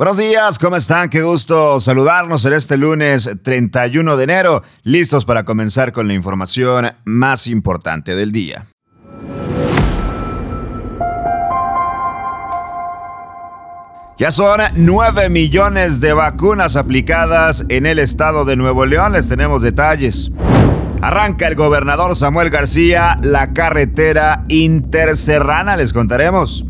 Buenos días, ¿cómo están? Qué gusto saludarnos en este lunes 31 de enero, listos para comenzar con la información más importante del día. Ya son 9 millones de vacunas aplicadas en el estado de Nuevo León, les tenemos detalles. Arranca el gobernador Samuel García la carretera interserrana, les contaremos.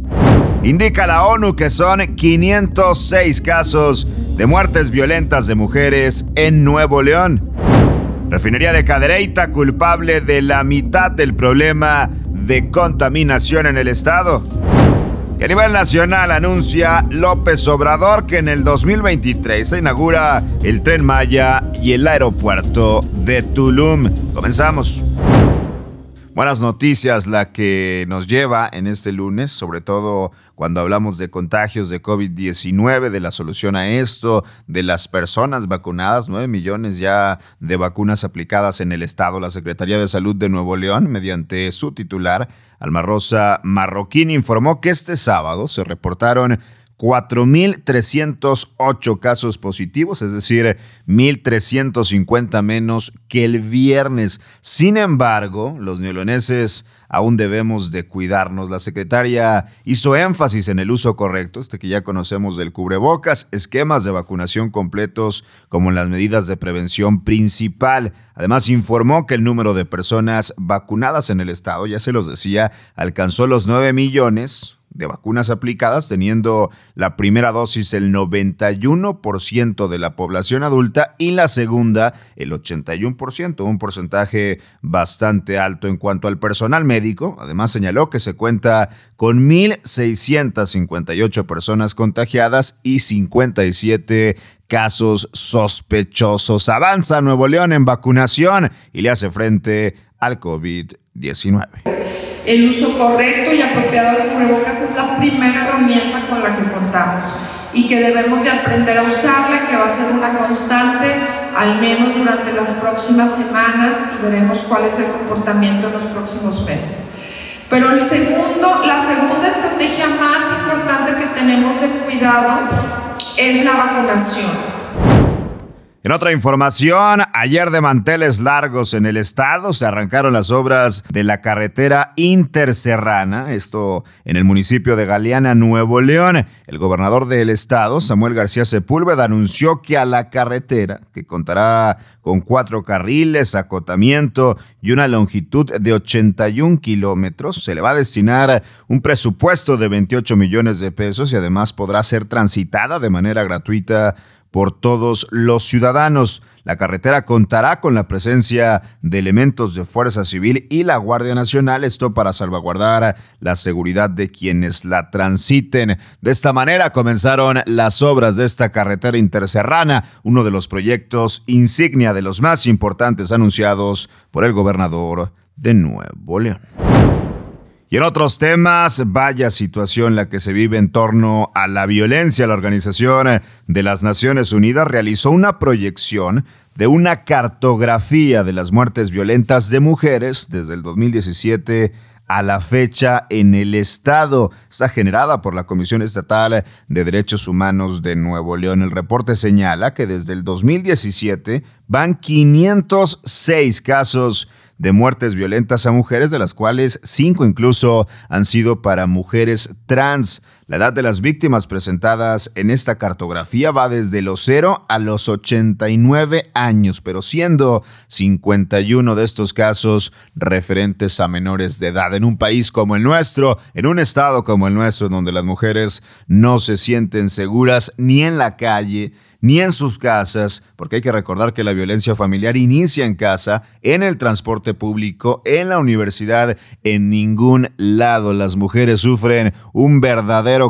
Indica la ONU que son 506 casos de muertes violentas de mujeres en Nuevo León. Refinería de Cadereyta culpable de la mitad del problema de contaminación en el estado. Y a nivel nacional anuncia López Obrador que en el 2023 se inaugura el tren Maya y el aeropuerto de Tulum. Comenzamos. Buenas noticias la que nos lleva en este lunes, sobre todo cuando hablamos de contagios de COVID-19, de la solución a esto, de las personas vacunadas, 9 millones ya de vacunas aplicadas en el estado. La Secretaría de Salud de Nuevo León, mediante su titular, Alma Rosa Marroquín, informó que este sábado se reportaron 4.308 casos positivos, es decir, 1.350 menos que el viernes. Sin embargo, los neoloneses aún debemos de cuidarnos. La secretaria hizo énfasis en el uso correcto, este que ya conocemos del cubrebocas, esquemas de vacunación completos como las medidas de prevención principal. Además informó que el número de personas vacunadas en el estado, ya se los decía, alcanzó los 9 millones, de vacunas aplicadas, teniendo la primera dosis el 91% de la población adulta y la segunda el 81%, un porcentaje bastante alto en cuanto al personal médico. Además señaló que se cuenta con 1.658 personas contagiadas y 57 casos sospechosos. Avanza Nuevo León en vacunación y le hace frente al COVID-19 el uso correcto y apropiado del cubrebocas es la primera herramienta con la que contamos y que debemos de aprender a usarla, que va a ser una constante, al menos durante las próximas semanas y veremos cuál es el comportamiento en los próximos meses. Pero el segundo, la segunda estrategia más importante que tenemos de cuidado es la vacunación. En otra información, ayer de manteles largos en el estado se arrancaron las obras de la carretera interserrana, esto en el municipio de Galeana, Nuevo León. El gobernador del estado, Samuel García Sepúlveda, anunció que a la carretera, que contará con cuatro carriles, acotamiento y una longitud de 81 kilómetros, se le va a destinar un presupuesto de 28 millones de pesos y además podrá ser transitada de manera gratuita por todos los ciudadanos. La carretera contará con la presencia de elementos de Fuerza Civil y la Guardia Nacional, esto para salvaguardar la seguridad de quienes la transiten. De esta manera comenzaron las obras de esta carretera interserrana, uno de los proyectos insignia de los más importantes anunciados por el gobernador de Nuevo León. Y en otros temas, vaya situación la que se vive en torno a la violencia. La Organización de las Naciones Unidas realizó una proyección de una cartografía de las muertes violentas de mujeres desde el 2017 a la fecha en el estado. Está generada por la Comisión Estatal de Derechos Humanos de Nuevo León. El reporte señala que desde el 2017 van 506 casos de muertes violentas a mujeres, de las cuales cinco incluso han sido para mujeres trans. La edad de las víctimas presentadas en esta cartografía va desde los 0 a los 89 años, pero siendo 51 de estos casos referentes a menores de edad. En un país como el nuestro, en un estado como el nuestro, donde las mujeres no se sienten seguras ni en la calle, ni en sus casas, porque hay que recordar que la violencia familiar inicia en casa, en el transporte público, en la universidad, en ningún lado. Las mujeres sufren un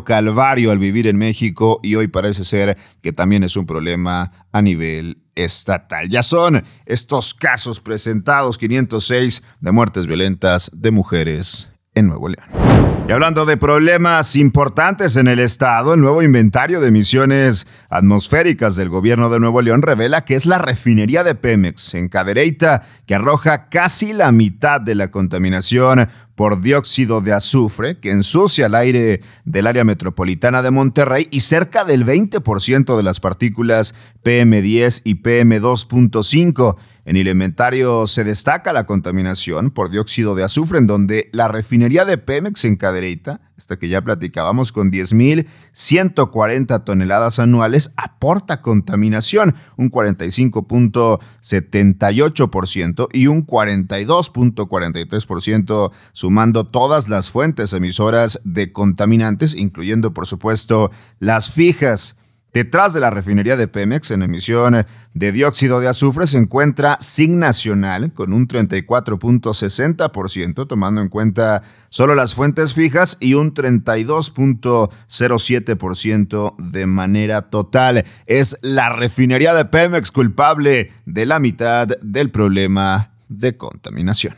calvario al vivir en México y hoy parece ser que también es un problema a nivel estatal. Ya son estos casos presentados, 506 de muertes violentas de mujeres en Nuevo León. Y hablando de problemas importantes en el estado, el nuevo inventario de emisiones atmosféricas del gobierno de Nuevo León revela que es la refinería de Pemex en Cadereyta que arroja casi la mitad de la contaminación por dióxido de azufre que ensucia el aire del área metropolitana de Monterrey y cerca del 20% de las partículas PM10 y PM2.5. En el inventario se destaca la contaminación por dióxido de azufre, en donde la refinería de Pemex en Cadereyta, esta que ya platicábamos, con 10.140 toneladas anuales, aporta contaminación, un 45.78% y un 42.43%, sumando todas las fuentes emisoras de contaminantes, incluyendo, por supuesto, las fijas. Detrás de la refinería de Pemex en emisión de dióxido de azufre se encuentra SIG Nacional con un 34.60%, tomando en cuenta solo las fuentes fijas y un 32.07% de manera total. Es la refinería de Pemex culpable de la mitad del problema de contaminación.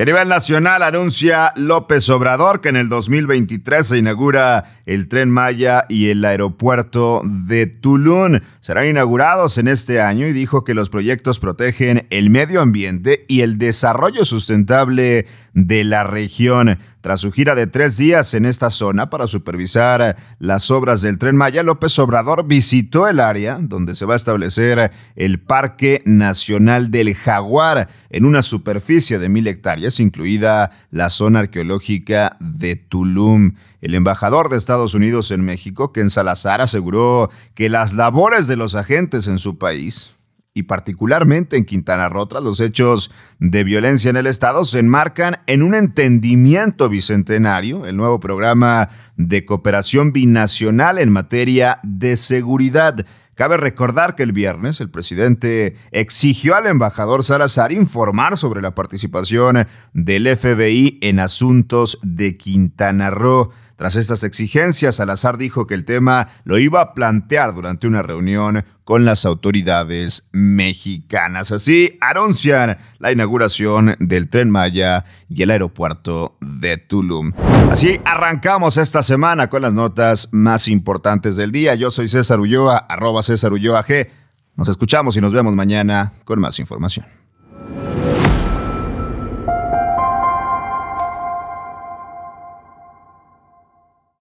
A nivel nacional anuncia López Obrador que en el 2023 se inaugura el tren Maya y el aeropuerto de Tulum. Serán inaugurados en este año y dijo que los proyectos protegen el medio ambiente y el desarrollo sustentable de la región. Tras su gira de tres días en esta zona para supervisar las obras del tren Maya, López Obrador visitó el área donde se va a establecer el Parque Nacional del Jaguar en una superficie de mil hectáreas, incluida la zona arqueológica de Tulum. El embajador de Estados Unidos en México, Ken Salazar, aseguró que las labores de los agentes en su país y particularmente en Quintana Roo, tras los hechos de violencia en el Estado, se enmarcan en un entendimiento bicentenario, el nuevo programa de cooperación binacional en materia de seguridad. Cabe recordar que el viernes el presidente exigió al embajador Salazar informar sobre la participación del FBI en asuntos de Quintana Roo. Tras estas exigencias, Salazar dijo que el tema lo iba a plantear durante una reunión con las autoridades mexicanas. Así anuncian la inauguración del tren Maya y el aeropuerto de Tulum. Así arrancamos esta semana con las notas más importantes del día. Yo soy César Ulloa, arroba César Ulloa G. Nos escuchamos y nos vemos mañana con más información.